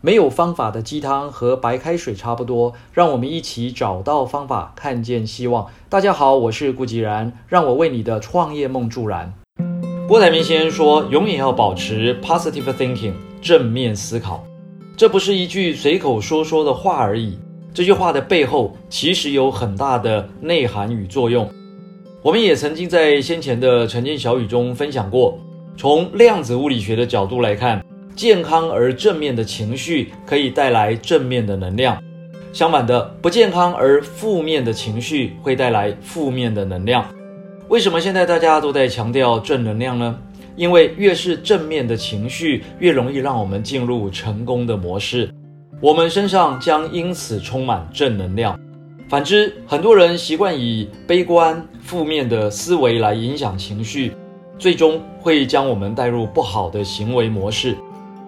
没有方法的鸡汤和白开水差不多，让我们一起找到方法，看见希望。大家好，我是顾吉然，让我为你的创业梦助燃。郭台铭先生说：“永远要保持 positive thinking，正面思考。”这不是一句随口说说的话而已，这句话的背后其实有很大的内涵与作用。我们也曾经在先前的晨间小语中分享过，从量子物理学的角度来看。健康而正面的情绪可以带来正面的能量，相反的，不健康而负面的情绪会带来负面的能量。为什么现在大家都在强调正能量呢？因为越是正面的情绪，越容易让我们进入成功的模式，我们身上将因此充满正能量。反之，很多人习惯以悲观、负面的思维来影响情绪，最终会将我们带入不好的行为模式。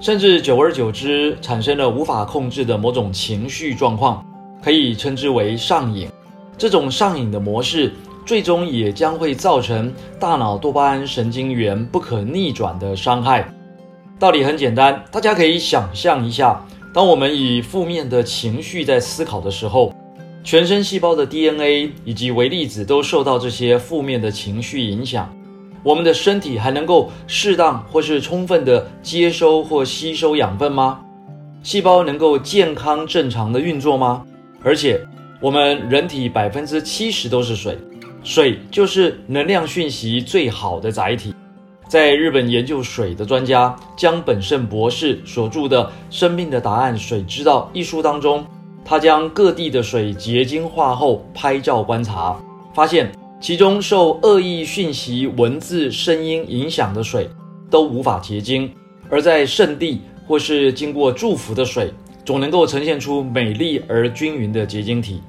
甚至久而久之，产生了无法控制的某种情绪状况，可以称之为上瘾。这种上瘾的模式，最终也将会造成大脑多巴胺神经元不可逆转的伤害。道理很简单，大家可以想象一下：当我们以负面的情绪在思考的时候，全身细胞的 DNA 以及微粒子都受到这些负面的情绪影响。我们的身体还能够适当或是充分的接收或吸收养分吗？细胞能够健康正常的运作吗？而且，我们人体百分之七十都是水，水就是能量讯息最好的载体。在日本研究水的专家江本胜博士所著的《生命的答案：水之道》一书当中，他将各地的水结晶化后拍照观察，发现。其中受恶意讯息、文字、声音影响的水都无法结晶，而在圣地或是经过祝福的水，总能够呈现出美丽而均匀的结晶体。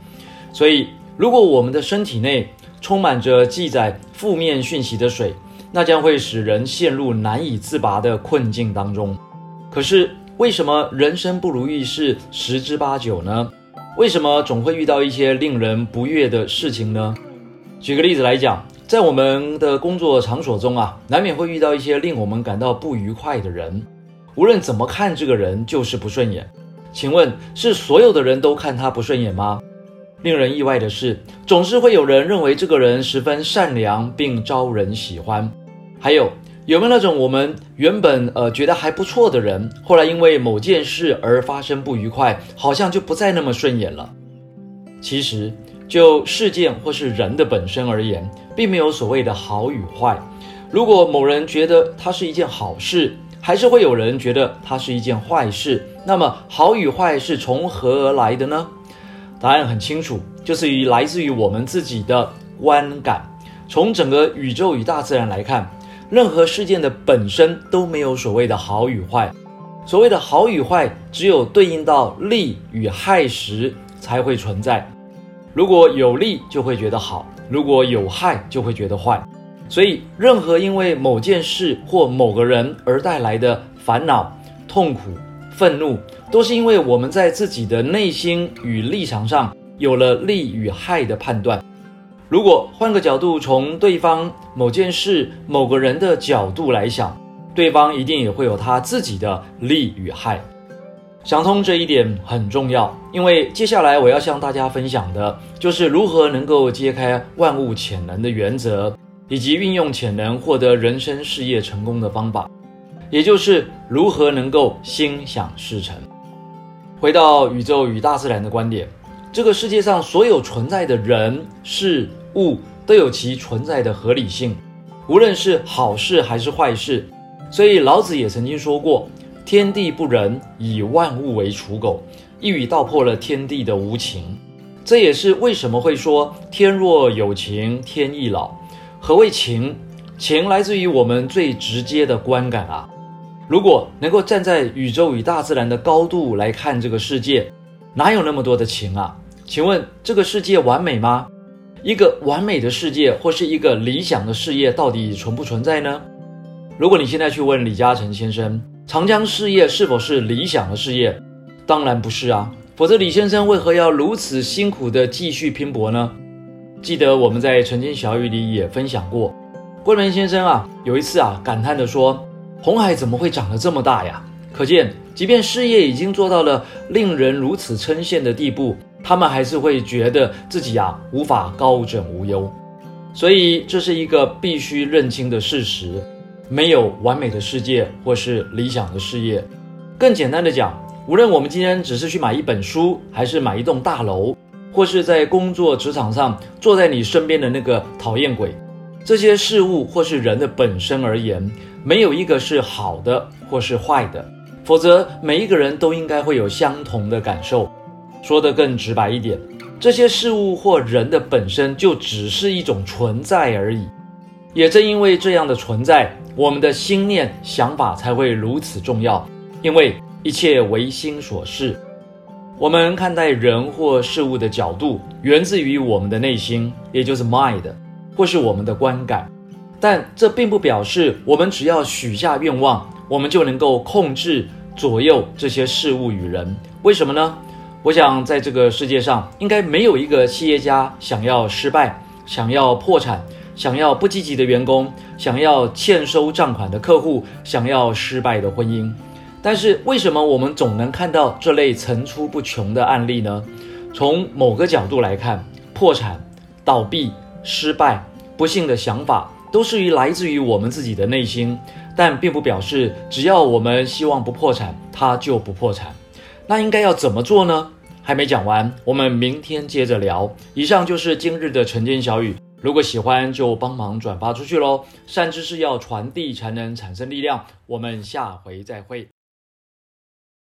所以，如果我们的身体内充满着记载负面讯息的水，那将会使人陷入难以自拔的困境当中。可是，为什么人生不如意事十之八九呢？为什么总会遇到一些令人不悦的事情呢？举个例子来讲，在我们的工作场所中啊，难免会遇到一些令我们感到不愉快的人。无论怎么看这个人，就是不顺眼。请问是所有的人都看他不顺眼吗？令人意外的是，总是会有人认为这个人十分善良并招人喜欢。还有有没有那种我们原本呃觉得还不错的人，后来因为某件事而发生不愉快，好像就不再那么顺眼了？其实。就事件或是人的本身而言，并没有所谓的好与坏。如果某人觉得它是一件好事，还是会有人觉得它是一件坏事。那么好与坏是从何而来的呢？答案很清楚，就是于来自于我们自己的观感。从整个宇宙与大自然来看，任何事件的本身都没有所谓的好与坏。所谓的好与坏，只有对应到利与害时才会存在。如果有利就会觉得好，如果有害就会觉得坏。所以，任何因为某件事或某个人而带来的烦恼、痛苦、愤怒，都是因为我们在自己的内心与立场上有了利与害的判断。如果换个角度，从对方、某件事、某个人的角度来想，对方一定也会有他自己的利与害。想通这一点很重要，因为接下来我要向大家分享的就是如何能够揭开万物潜能的原则，以及运用潜能获得人生事业成功的方法，也就是如何能够心想事成。回到宇宙与大自然的观点，这个世界上所有存在的人事物都有其存在的合理性，无论是好事还是坏事。所以老子也曾经说过。天地不仁，以万物为刍狗，一语道破了天地的无情。这也是为什么会说天若有情天亦老。何谓情？情来自于我们最直接的观感啊。如果能够站在宇宙与大自然的高度来看这个世界，哪有那么多的情啊？请问这个世界完美吗？一个完美的世界或是一个理想的事业到底存不存在呢？如果你现在去问李嘉诚先生。长江事业是否是理想的事业？当然不是啊，否则李先生为何要如此辛苦的继续拼搏呢？记得我们在曾经小语里也分享过，郭文先生啊，有一次啊感叹的说：“红海怎么会长得这么大呀？”可见即便事业已经做到了令人如此称羡的地步，他们还是会觉得自己啊无法高枕无忧。所以这是一个必须认清的事实：没有完美的世界或是理想的事业。更简单的讲，无论我们今天只是去买一本书，还是买一栋大楼，或是在工作职场上坐在你身边的那个讨厌鬼，这些事物或是人的本身而言，没有一个是好的或是坏的。否则，每一个人都应该会有相同的感受。说得更直白一点，这些事物或人的本身就只是一种存在而已。也正因为这样的存在，我们的心念想法才会如此重要。因为一切唯心所示，我们看待人或事物的角度，源自于我们的内心，也就是 mind，或是我们的观感。但这并不表示我们只要许下愿望。我们就能够控制左右这些事物与人，为什么呢？我想在这个世界上，应该没有一个企业家想要失败、想要破产、想要不积极的员工、想要欠收账款的客户、想要失败的婚姻。但是为什么我们总能看到这类层出不穷的案例呢？从某个角度来看，破产、倒闭、失败、不幸的想法，都是于来自于我们自己的内心。但并不表示只要我们希望不破产，它就不破产。那应该要怎么做呢？还没讲完，我们明天接着聊。以上就是今日的晨间小语，如果喜欢就帮忙转发出去喽。善知识要传递才能产生力量。我们下回再会。